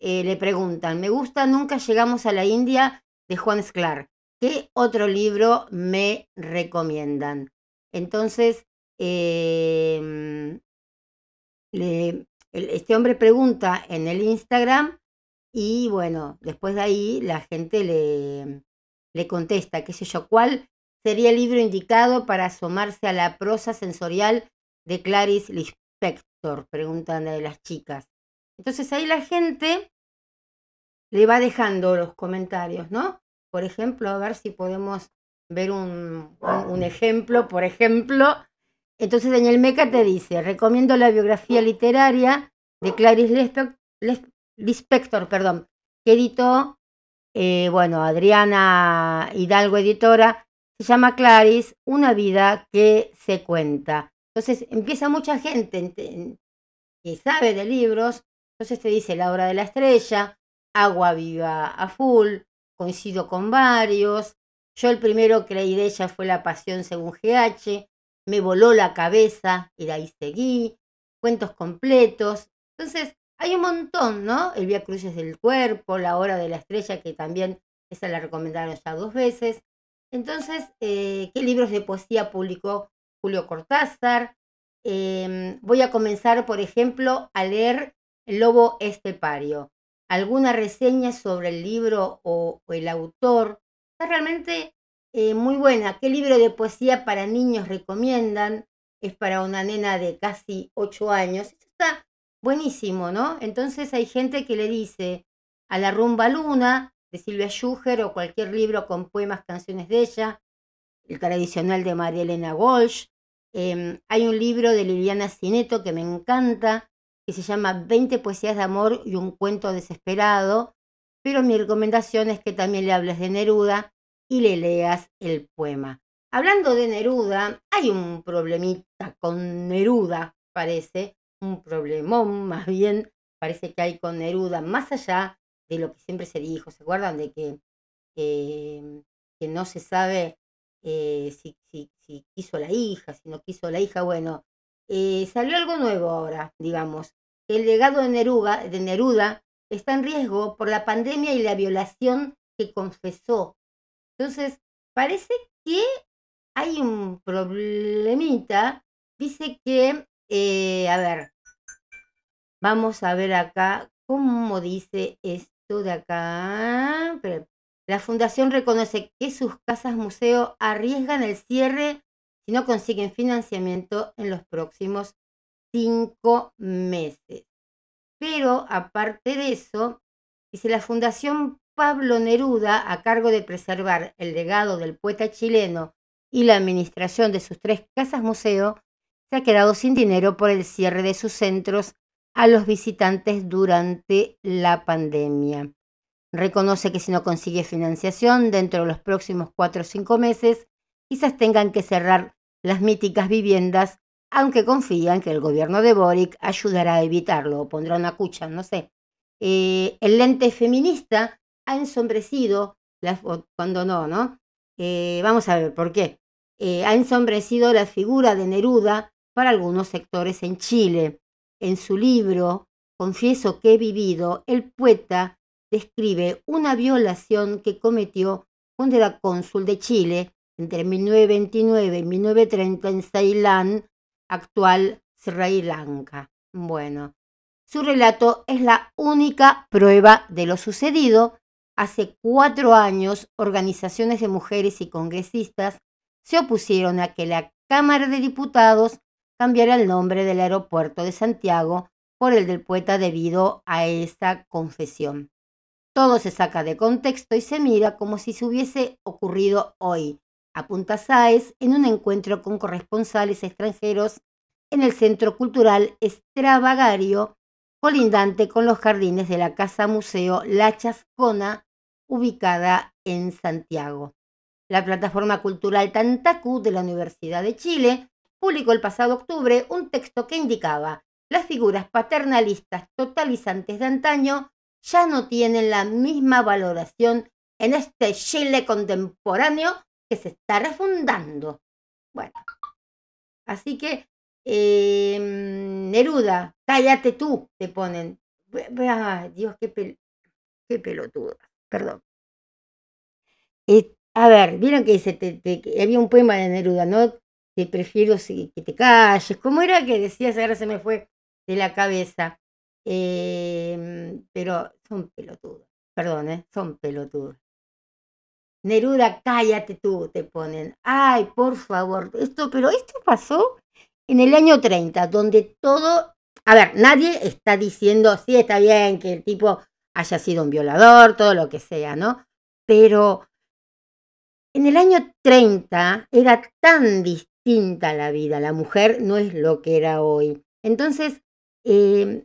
eh, le preguntan, me gusta Nunca llegamos a la India de Juan Sclar. ¿Qué otro libro me recomiendan? Entonces, em, este hombre pregunta en el Instagram y bueno, después de ahí la gente le, le contesta, qué sé yo, ¿cuál sería el libro indicado para asomarse a la prosa sensorial de Clarice Lispector? Preguntan de las chicas. Entonces ahí la gente le va dejando los comentarios, ¿no? Por ejemplo, a ver si podemos ver un, un, ejemplo, por ejemplo. Entonces Daniel Meca te dice, recomiendo la biografía literaria de Clarice Lispector, perdón, que editó, eh, bueno, Adriana Hidalgo, editora, se llama Clarice, una vida que se cuenta. Entonces empieza mucha gente que sabe de libros, entonces te dice La hora de la estrella, Agua viva a full, coincido con varios. Yo el primero que leí de ella fue La pasión según GH, me voló la cabeza y de ahí seguí, cuentos completos. Entonces, hay un montón, ¿no? El Vía Cruces del Cuerpo, La Hora de la Estrella, que también esa la recomendaron ya dos veces. Entonces, eh, ¿qué libros de poesía publicó Julio Cortázar? Em, voy a comenzar, por ejemplo, a leer El Lobo Estepario alguna reseña sobre el libro o, el autor. Está realmente eh, muy buena. ¿Qué libro de poesía para niños recomiendan? Es para una nena de casi ocho años. está buenísimo, ¿no? Entonces hay gente que le dice a la rumba luna de Silvia Schuger o cualquier libro con poemas, canciones de ella, el tradicional de María Elena Walsh. Em, hay un libro de Liliana Cineto que me encanta, que se llama 20 poesías de amor y un cuento desesperado, pero mi recomendación es que también le hables de Neruda y le leas el poema. Hablando de Neruda, hay un problemita con Neruda, parece, un problemón más bien, parece que hay con Neruda, más allá de lo que siempre se dijo, ¿se acuerdan de que, que, no se sabe eh, si, si, si quiso la hija, si no quiso la hija? Bueno, eh, salió algo nuevo ahora, digamos. El legado de Neruda, de Neruda está en riesgo por la pandemia y la violación que confesó. Entonces, parece que hay un problemita. Dice que, eh, a ver, vamos a ver acá cómo dice esto de acá. La fundación reconoce que sus casas museo arriesgan el cierre si no consiguen financiamiento en los próximos cinco meses. Pero aparte de eso, dice la Fundación Pablo Neruda, a cargo de preservar el legado del poeta chileno y la administración de sus tres casas museo, se ha quedado sin dinero por el cierre de sus centros a los visitantes durante la pandemia. Reconoce que si no consigue financiación dentro de los próximos cuatro o cinco meses, quizás tengan que cerrar las míticas viviendas, aunque confían que el gobierno de Boric ayudará a evitarlo o pondrá una cucha, no sé. Eh, el lente feminista ha ensombrecido, cuando no, ¿no? Eh, vamos a ver por qué. Eh, ha ensombrecido la figura de Neruda para algunos sectores en Chile. En su libro, Confieso que he vivido, el poeta describe una violación que cometió cuando era cónsul de Chile entre 1929 y 1930 en Ceilán, actual Sri Lanka. Bueno, su relato es la única prueba de lo sucedido. Hace cuatro años, organizaciones de mujeres y congresistas se opusieron a que la Cámara de Diputados cambiara el nombre del aeropuerto de Santiago por el del poeta debido a esa confesión. Todo se saca de contexto y se mira como si se hubiese ocurrido hoy, apunta Sáez en un encuentro con corresponsales extranjeros en el Centro Cultural Extravagario, colindante con los jardines de la Casa Museo La Chascona, ubicada en Santiago. La plataforma cultural Tantacú de la Universidad de Chile publicó el pasado octubre un texto que indicaba las figuras paternalistas totalizantes de antaño ya no tienen la misma valoración en este Chile contemporáneo que se está refundando. Bueno, así que em, Neruda, cállate tú, te ponen. Ay, Dios, qué, pel perdón. A ver, vieron que dice, había un poema de Neruda, ¿no? Te prefiero que te calles. ¿Cómo era que decías? Ahora se me fue de la cabeza. Em, pero son pelotudos. Perdón, ¿eh? son pelotudos. Neruda, cállate tú, te ponen. Ay, por favor, esto, pero esto pasó en el año 30, donde todo, a ver, nadie está diciendo, sí, está bien que el tipo haya sido un violador, todo lo que sea, ¿no? Pero en el año 30 era tan distinta la vida, la mujer no es lo que era hoy. Entonces, eh,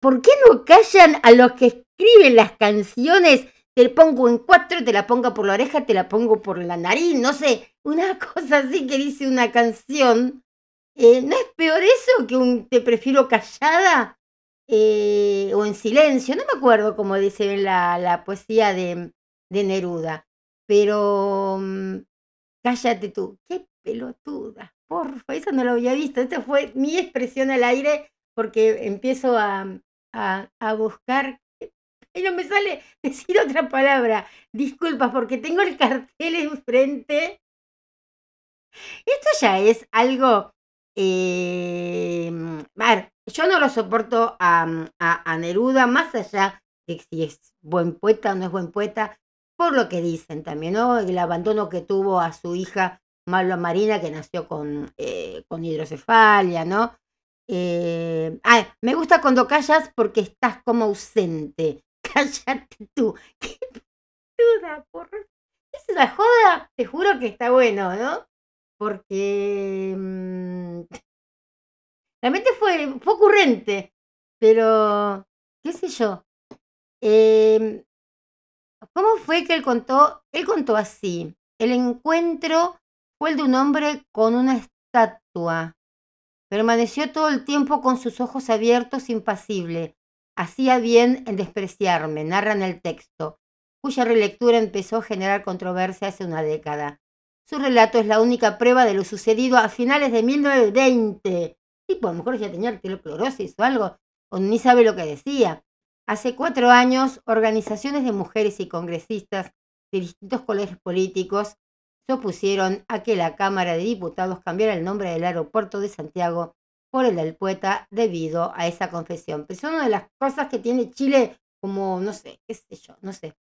¿por qué no callan a los que escriben las canciones? Te pongo en cuatro, te la pongo por la oreja, te la pongo por la nariz, no sé, una cosa así que dice una canción. Eh, ¿No es peor eso que un te prefiero callada eh, o en silencio? No me acuerdo cómo dice la, la poesía de, de, Neruda, pero mm, cállate tú, qué pelotuda, porfa, eso no lo había visto, esta fue mi expresión al aire porque empiezo a, a, buscar y no me sale decir otra palabra. Disculpas, porque tengo el cartel enfrente. Esto ya es algo. Eh, a ver, yo no lo soporto a, a, Neruda, más allá de si es buen poeta o no es buen poeta, por lo que dicen también, ¿no? El abandono que tuvo a su hija Malva Marina, que nació con, eh, hidrocefalia, ¿no? Eh, me gusta cuando callas porque estás como ausente. Cállate tú. Qué duda, por... Es una joda, te juro que está bueno, ¿no? Porque mm, realmente fue, fue ocurrente, pero qué sé yo. Em, ¿Cómo fue que él contó? Él contó así. El encuentro fue el de un hombre con una estatua Permaneció todo el tiempo con sus ojos abiertos, impasible. Hacía bien en despreciarme, narra en el texto, cuya relectura empezó a generar controversia hace una década. Su relato es la única prueba de lo sucedido a finales de 1920. Tipo, a lo mejor ya tenía arterioclorosis o algo, o ni sabe lo que decía. Hace cuatro años, organizaciones de mujeres y congresistas de distintos colegios políticos se opusieron a que la Cámara de Diputados cambiara el nombre del aeropuerto de Santiago por el del poeta debido a esa confesión. Pero es una de las cosas que tiene Chile como, no sé, qué sé yo, no sé.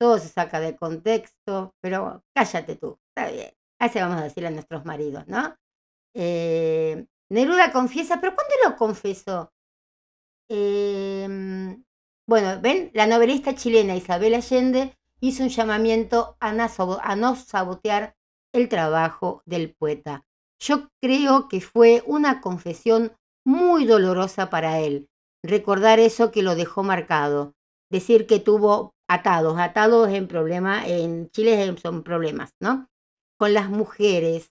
Todo se saca de contexto, pero cállate tú, está bien. Así vamos a decirle a nuestros maridos, ¿no? Eh, Neruda confiesa, pero ¿cuándo lo confesó? Em, bueno, ven, la novelista chilena Isabel Allende hizo un llamamiento a no, sabotear el trabajo del poeta. Yo creo que fue una confesión muy dolorosa para él, recordar eso que lo dejó marcado, decir que tuvo atados, atados en problema, en Chile son problemas, ¿no? Con las mujeres.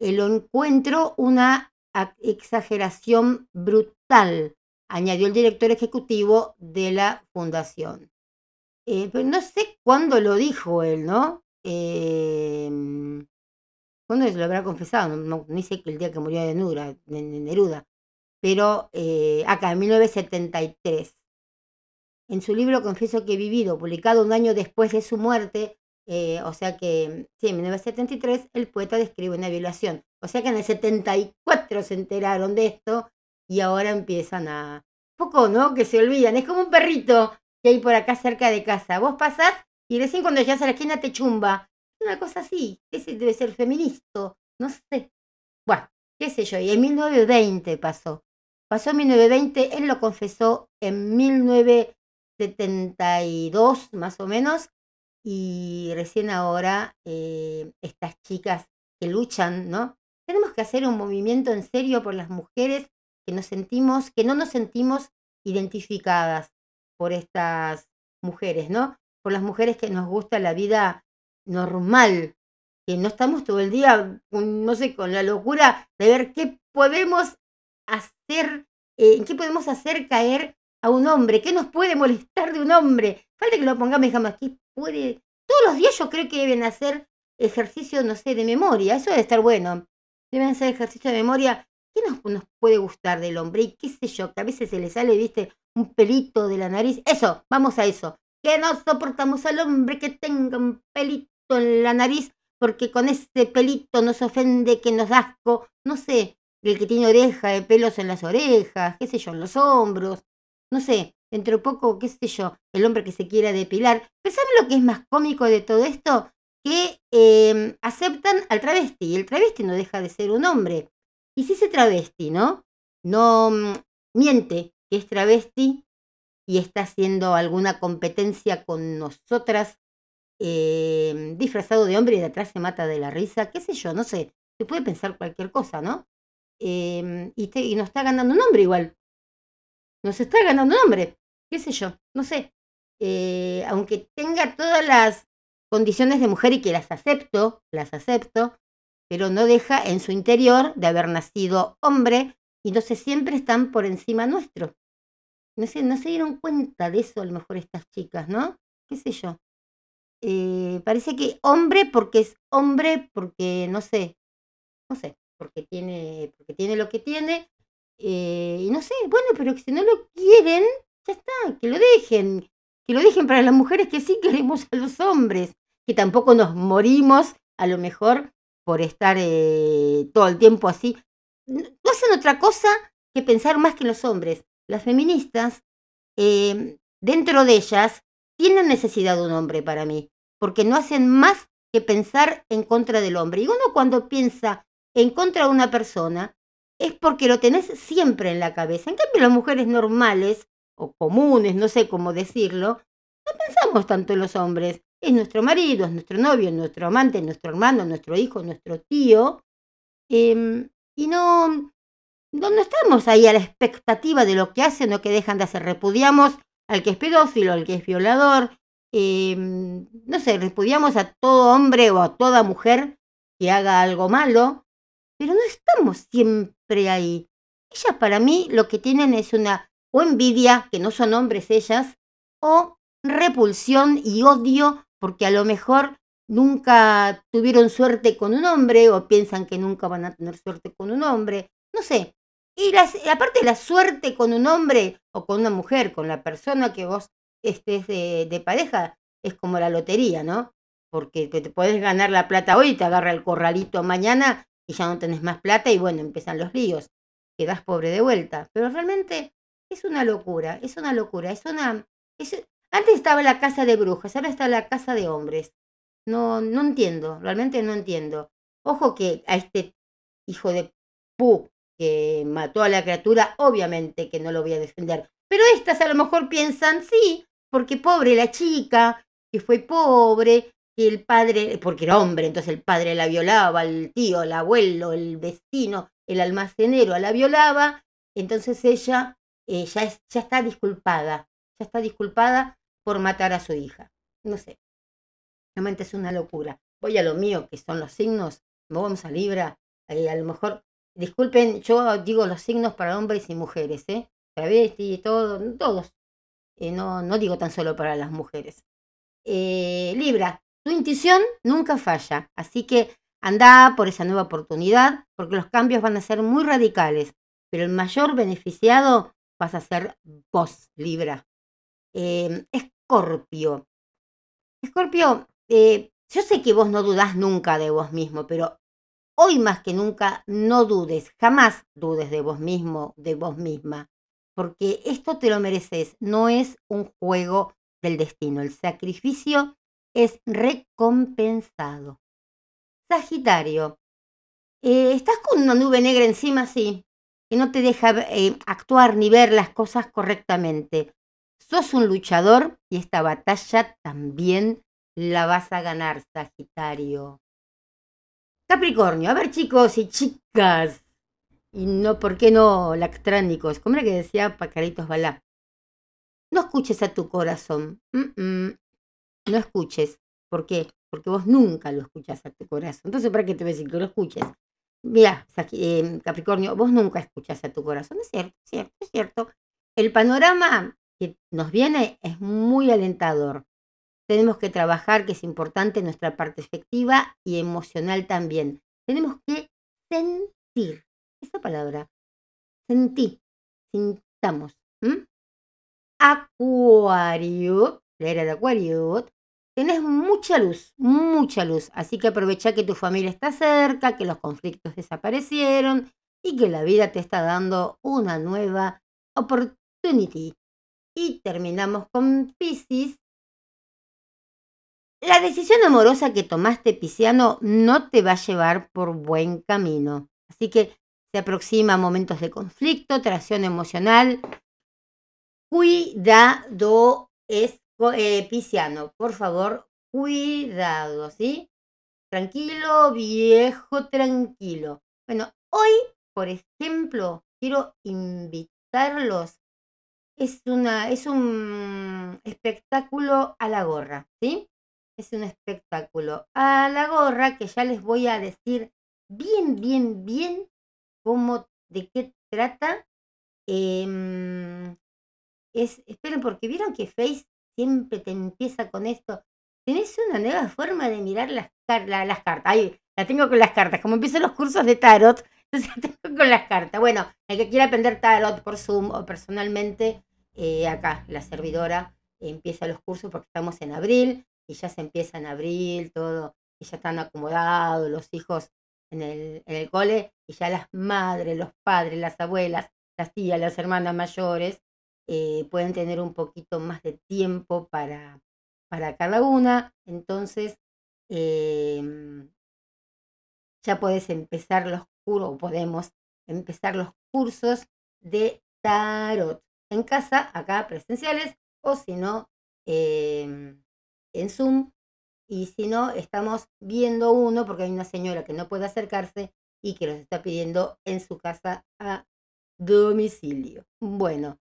Lo encuentro una exageración brutal, añadió el director ejecutivo de la fundación. Eh, pero no sé cuándo lo dijo él, ¿no? Eh, ¿Cuándo lo habrá confesado? No, no, sé que el día que murió de, Neruda. Pero eh, acá, en 1973. En su libro Confieso que he vivido, publicado un año después de su muerte, eh, o sea que, sí, en 1973, el poeta describe una violación. O sea que en el 74 se enteraron de esto y ahora empiezan a... Poco, ¿no? Que se olvidan. Es como un perrito que hay por acá cerca de casa. Vos pasás y recién cuando llegas a la esquina te chumba. Una cosa así. Ese debe ser feminista. No sé. Bueno, qué sé yo. Y en 1920 pasó. Pasó en 1920, él lo confesó en 1972, más o menos. Y recién ahora eh, estas chicas que luchan, ¿no? Tenemos que hacer un movimiento en serio por las mujeres que nos sentimos, que no nos sentimos identificadas por estas mujeres, ¿no? Por las mujeres que nos gusta la vida normal, que no estamos todo el día, no sé, con la locura de ver qué podemos hacer, eh, en qué podemos hacer caer a un hombre? ¿Qué nos puede molestar de un hombre? Falta que lo pongamos digamos, ¿qué puede? Todos los días yo creo que deben hacer ejercicio, no sé, de memoria. Eso debe estar bueno. Deben hacer ejercicio de memoria. ¿Qué nos, nos puede gustar del hombre? Y qué sé yo, que a veces se le sale, viste, un pelito de la nariz. Eso, vamos a eso. Que no soportamos al hombre que tenga un pelito en la nariz porque con ese pelito nos ofende, que nos asco, no sé, el que tiene oreja, de pelos en las orejas, qué sé yo, en los hombros, no sé, dentro de poco, qué sé yo, el hombre que se quiera depilar. Pero ¿saben lo que es más cómico de todo esto? Que em, aceptan al travesti, y el travesti no deja de ser un hombre. Y si ese travesti, ¿no? No mm, miente que es travesti y está haciendo alguna competencia con nosotras eh, disfrazado de hombre y de atrás se mata de la risa, qué sé yo, no sé, se puede pensar cualquier cosa, ¿no? Em, y, y nos está ganando un hombre igual, nos está ganando un hombre, qué sé yo, no sé, eh, aunque tenga todas las condiciones de mujer y que las acepto, las acepto, pero no deja en su interior de haber nacido hombre y sé, siempre están por encima nuestro. No sé, no se dieron cuenta de eso a lo mejor estas chicas, ¿no? ¿Qué sé yo? Eh, parece que hombre porque es hombre, porque no sé, no sé, porque tiene, porque tiene lo que tiene, eh, y no sé, bueno, pero si no lo quieren, ya está, que lo dejen, que lo dejen para las mujeres que sí queremos a los hombres, que tampoco nos morimos a lo mejor por estar eh, todo el tiempo así. No hacen otra cosa que pensar más que los hombres. Las feministas, dentro de ellas, tienen necesidad de un hombre para mí, porque no hacen más que pensar en contra del hombre. Y uno cuando piensa en contra de una persona es porque lo tenés siempre en la cabeza. En cambio, las mujeres normales o comunes, no sé cómo decirlo, no pensamos tanto en los hombres. Es nuestro marido, es nuestro novio, es nuestro amante, es nuestro hermano, nuestro hijo, nuestro tío. Em, y no, no estamos ahí a la expectativa de lo que hacen o que dejan de hacer. Repudiamos al que es pedófilo, al que es violador, em, no sé, repudiamos a todo hombre o a toda mujer que haga algo malo, pero no estamos siempre ahí. Ellas para mí lo que tienen es una o envidia, que no son hombres ellas, o repulsión y odio porque a lo mejor nunca tuvieron suerte con un hombre o piensan que nunca van a tener suerte con un hombre. No sé, y aparte la suerte con un hombre o con una mujer, con la persona que vos estés de, pareja, es como la lotería, ¿no? Porque te, puedes ganar la plata hoy te agarra el corralito mañana y ya no tenés más plata y bueno, empiezan los líos. Quedás pobre de vuelta. Pero realmente es una locura, es una locura, es una... antes estaba la casa de brujas, ahora está la casa de hombres. No, no entiendo, realmente no entiendo. Ojo que a este hijo de pu que mató a la criatura, obviamente que no lo voy a defender. Pero estas a lo mejor piensan, sí, porque pobre la chica, que fue pobre, que el padre, porque era hombre, entonces el padre la violaba, el tío, el abuelo, el vecino, el almacenero la violaba, entonces ella eh, ya, ya está disculpada, ya está disculpada por matar a su hija. No sé, realmente es una locura. Voy a lo mío, que son los signos, vamos a Libra, eh, a lo mejor Disculpen, yo digo los signos para hombres y mujeres, ¿eh? Travesti, todo, todos. Eh, no, no digo tan solo para las mujeres. Eh, Libra, tu intuición nunca falla, así que anda por esa nueva oportunidad, porque los cambios van a ser muy radicales, pero el mayor beneficiado vas a ser vos, Libra. Eh, Escorpio. Escorpio, yo sé que vos no dudás nunca de vos mismo, pero Hoy más que nunca no dudes, jamás dudes de vos mismo, de vos misma, porque esto te lo mereces, no es un juego del destino, el sacrificio es recompensado. Sagitario, eh, estás con una nube negra encima, sí, que no te deja eh, actuar ni ver las cosas correctamente. Sos un luchador y esta batalla también la vas a ganar, Sagitario. Capricornio, a ver chicos y chicas, y no, ¿por qué no lactránicos? Como era que decía Pacaritos Balá. No escuches a tu corazón. No escuches. ¿Por qué? Porque vos nunca lo escuchas a tu corazón. Entonces, ¿para qué te voy a decir que lo escuches? Mira, eh, Capricornio, vos nunca escuchas a tu corazón. Es cierto, es cierto, es cierto. el panorama que nos viene es muy alentador. Tenemos que trabajar, que es importante, nuestra parte efectiva y emocional también. Tenemos que sentir, esa palabra, sentir, sintamos. Acuario, la era de Acuario, tenés mucha luz, mucha luz, así que aprovecha que tu familia está cerca, que los conflictos desaparecieron y que la vida te está dando una nueva opportunity. Y terminamos con Pisces. La decisión amorosa que tomaste, Pisciano, no te va a llevar por buen camino. Así que se aproxima momentos de conflicto, tracción emocional. Cuidado, es eh, Pisciano, por favor, cuidado, ¿sí? Tranquilo, viejo, tranquilo. Bueno, hoy, por ejemplo, quiero invitarlos. Es, una, es un espectáculo a la gorra, ¿sí? Es un espectáculo a la gorra que ya les voy a decir bien, bien, bien cómo, de qué trata. Em, es, esperen, porque vieron que Face siempre te empieza con esto. Tenés una nueva forma de mirar las, las cartas. Ahí, la tengo con las cartas. Como empiezo los cursos de tarot, entonces la tengo con las cartas. Bueno, el que quiera aprender tarot por Zoom o personalmente, eh, acá, la servidora empieza los cursos porque estamos en abril y ya se empieza en abril todo y ya están acomodados los hijos en el, en el cole y ya las madres, los padres, las abuelas, las tías, las hermanas mayores eh, pueden tener un poquito más de tiempo para, para cada una. Entonces, em, ya puedes empezar los cursos, o podemos empezar los cursos de tarot en casa, acá presenciales, o si no, em, en Zoom. Y si no, estamos viendo uno porque hay una señora que no puede acercarse y que los está pidiendo en su casa a domicilio. Bueno,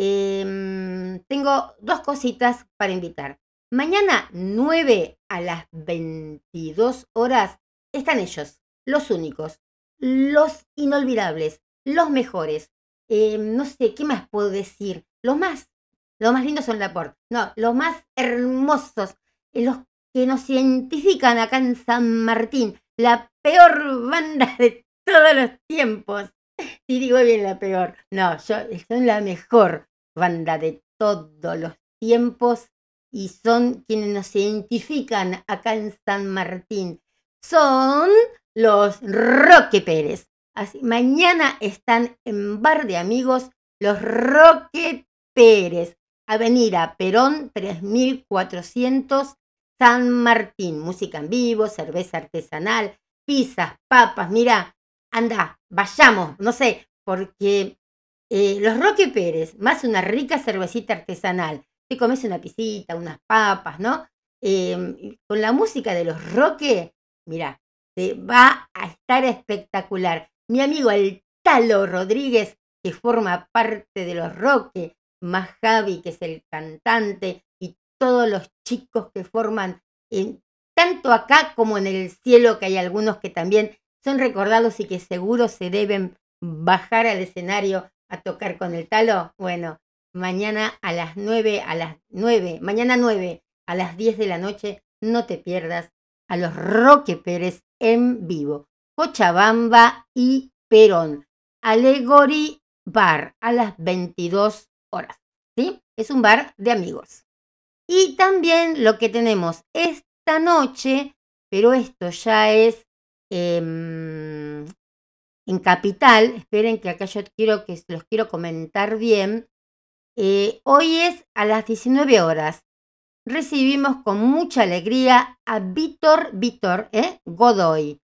Em, tengo dos cositas para invitar. Mañana 9 a las 22 horas están ellos, los únicos, los inolvidables, los mejores. Em, no sé, ¿qué más puedo decir? Los más, los más lindos son Laporte. No, los más hermosos, eh, los que nos identifican acá en San Martín. La peor banda de todos los tiempos. Si digo bien la peor. No, yo, son la mejor banda de todos los tiempos y son quienes nos identifican acá en San Martín. Son los Roque Pérez. Así, mañana están en Bar de Amigos los Roque Pérez, Avenida Perón 3400, San Martín. Música en vivo, cerveza artesanal, pizzas, papas. Mira, anda, vayamos, no sé, porque eh, los Roque Pérez, más una rica cervecita artesanal. Te comes una pisita, unas papas, ¿no? Em, con la música de los Roque, mira, te va a estar espectacular. Mi amigo el Talo Rodríguez, que forma parte de los Roque, más Javi, que es el cantante, y todos los chicos que forman, tanto acá como en el cielo, que hay algunos que también son recordados y que seguro se deben bajar al escenario a tocar con el talo? Bueno, mañana a las 9, a las 9, mañana 9, a las 10 de la noche, no te pierdas a los Roque Pérez en vivo. Cochabamba y Perón. Allegory Bar a las 22 horas. ¿Sí? Es un bar de amigos. Y también lo que tenemos esta noche, pero esto ya es eh, en Capital, esperen que acá yo quiero que los quiero comentar bien. Eh, hoy es a las 19 horas. Recibimos con mucha alegría a Víctor Víctor eh, Godoy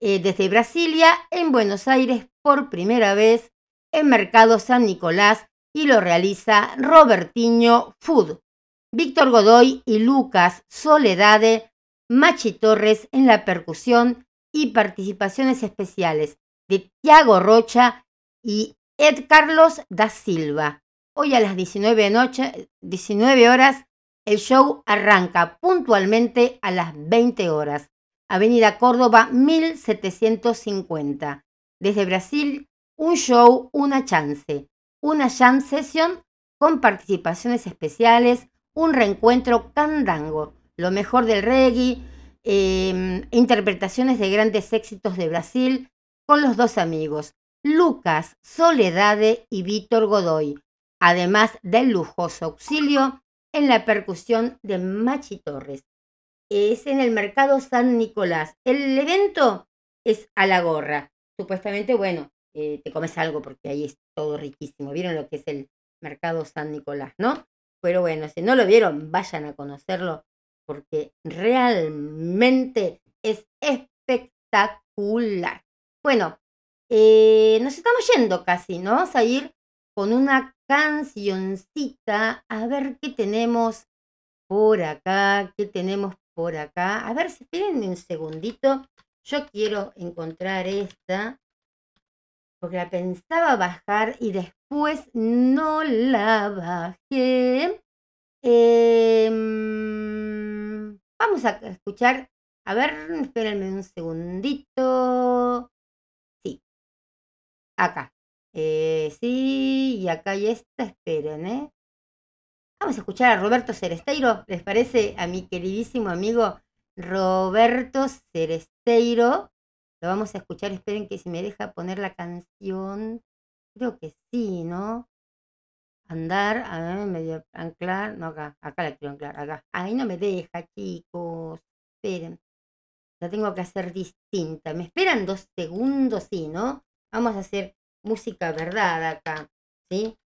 eh, desde Brasilia en Buenos Aires por primera vez en Mercado San Nicolás y lo realiza Robertiño Food. Víctor Godoy y Lucas Soledade, Machi Torres en la percusión y participaciones especiales de Tiago Rocha y Ed Carlos da Silva. Hoy a las 19, noche, 19 horas el show arranca puntualmente a las 20 horas. Avenida Córdoba 1750. Desde Brasil, un show, una chance. Una jam session con participaciones especiales, un reencuentro candango, lo mejor del reggae, em, interpretaciones de grandes éxitos de Brasil con los dos amigos, Lucas Soledade y Víctor Godoy, además del lujoso auxilio en la percusión de Machi Torres. Es en el Mercado San Nicolás. El evento es a la gorra. Supuestamente, bueno, eh, te comes algo porque ahí es todo riquísimo. ¿Vieron lo que es el Mercado San Nicolás, no? Pero bueno, si no lo vieron, vayan a conocerlo porque realmente es espectacular. Bueno, eh, nos estamos yendo casi, ¿no? Vamos a ir con una cancioncita a ver qué tenemos por acá, qué tenemos por acá. A ver, espérenme un segundito. Yo quiero encontrar esta porque la pensaba bajar y después no la bajé. Em, vamos a escuchar, a ver, espérenme un segundito. Sí, acá. Eh, sí, y acá y esta, esperen, ¿eh? Vamos a escuchar a Roberto Ceresteiro, ¿les parece? A mi queridísimo amigo Roberto Ceresteiro lo vamos a escuchar, esperen que si me deja poner la canción. Creo que sí, ¿no? Andar, a ver, medio anclar, no acá, acá la quiero anclar, acá. Ahí no me deja, chicos. Esperen. La tengo que hacer distinta. ¿Me esperan dos segundos? Sí, ¿no? Vamos a hacer música verdad acá, ¿sí?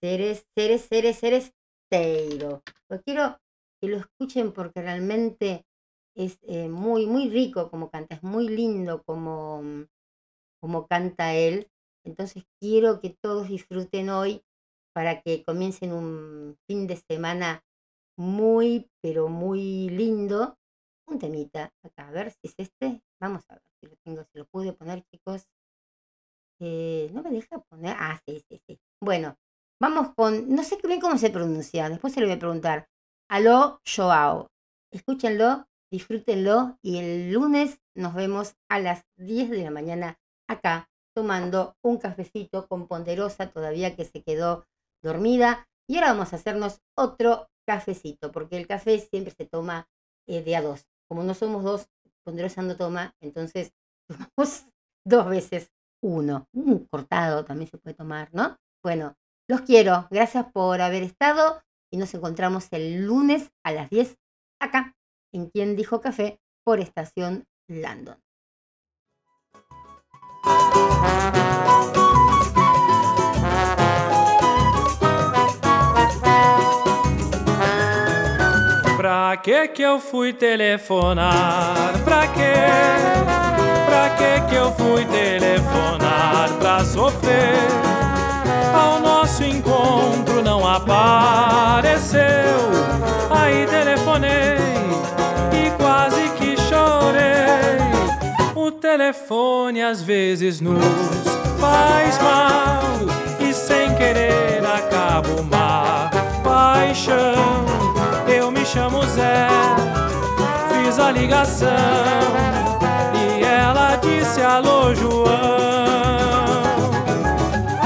Seres, seres, seres, seres, teiro. Lo quiero que lo escuchen porque realmente es eh, muy, muy rico como canta, es muy lindo como, mm, como canta él. Entonces quiero que todos disfruten hoy para que comiencen un fin de semana muy, pero muy lindo. Un temita acá, a ver si es este. Vamos a ver si lo tengo, si lo pude poner, chicos. Eh, no me deja poner. Ah, sí, sí, sí. Bueno, vamos con. No sé bien cómo se pronuncia, después se lo voy a preguntar. Aló, Joao. Escúchenlo disfrútenlo y el lunes nos vemos a las 10 de la mañana acá tomando un cafecito con Ponderosa todavía que se quedó dormida y ahora vamos a hacernos otro cafecito porque el café siempre se toma eh, de a dos. Como no somos dos, Ponderosa no toma, entonces tomamos dos veces uno. Un cortado también se puede tomar, ¿no? Bueno, los quiero. Gracias por haber estado y nos encontramos el lunes a las 10 acá en Quien Dijo Café por Estación Landon. Pra que que eu fui telefonar? Pra que? Pra que que eu fui telefonar? Pra sofrer? Ao nosso encontro não apareceu. Aí telefonei telefone às vezes nos faz mal e sem querer acaba uma paixão. Eu me chamo Zé, fiz a ligação e ela disse alô João.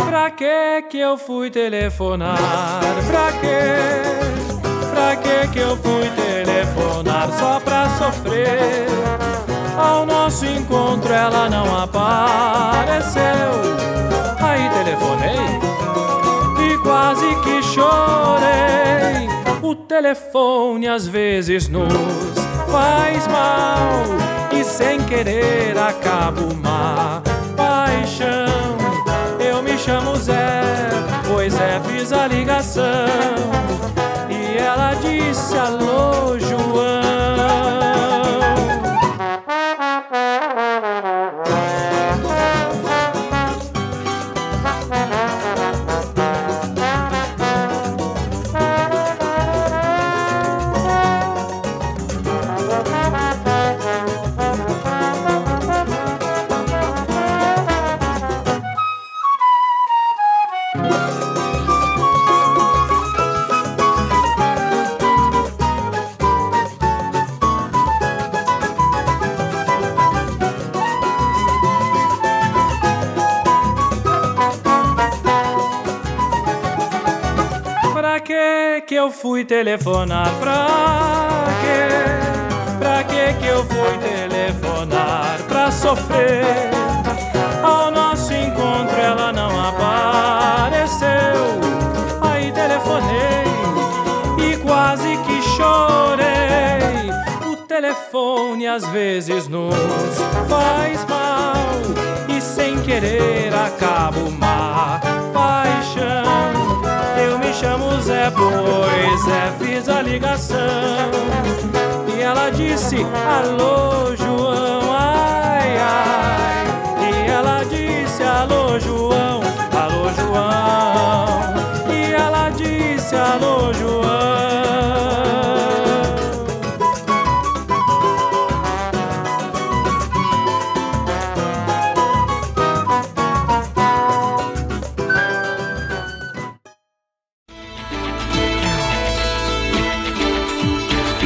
Pra que que eu fui telefonar? Pra que? Pra que que eu fui telefonar só pra sofrer? Ao nosso encontro ela não apareceu. Aí telefonei e quase que chorei. O telefone às vezes nos faz mal e sem querer acaba uma paixão. Eu me chamo Zé, pois é, fiz a ligação ela disse alô, João. Fui telefonar? Pra quê? Pra que que eu fui telefonar? Pra sofrer. Ao nosso encontro ela não apareceu. Aí telefonei e quase que chorei. O telefone às vezes nos faz mal e sem querer acaba uma paixão chamo Zé, pois é, fiz a ligação. E ela disse, alô, João, ai, ai. E ela disse, alô, João, alô, João. E ela disse, alô, João.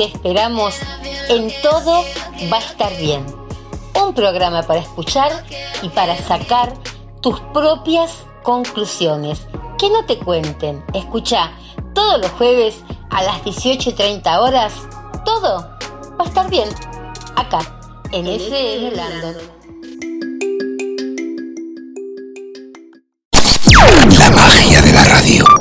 te esperamos en Todo va a estar bien. Un programa para escuchar y para sacar tus propias conclusiones. Que no te cuenten. Escucha todos los jueves a las 18.30 horas. Todo va a estar bien. Acá, en FM Landon. La magia de la radio.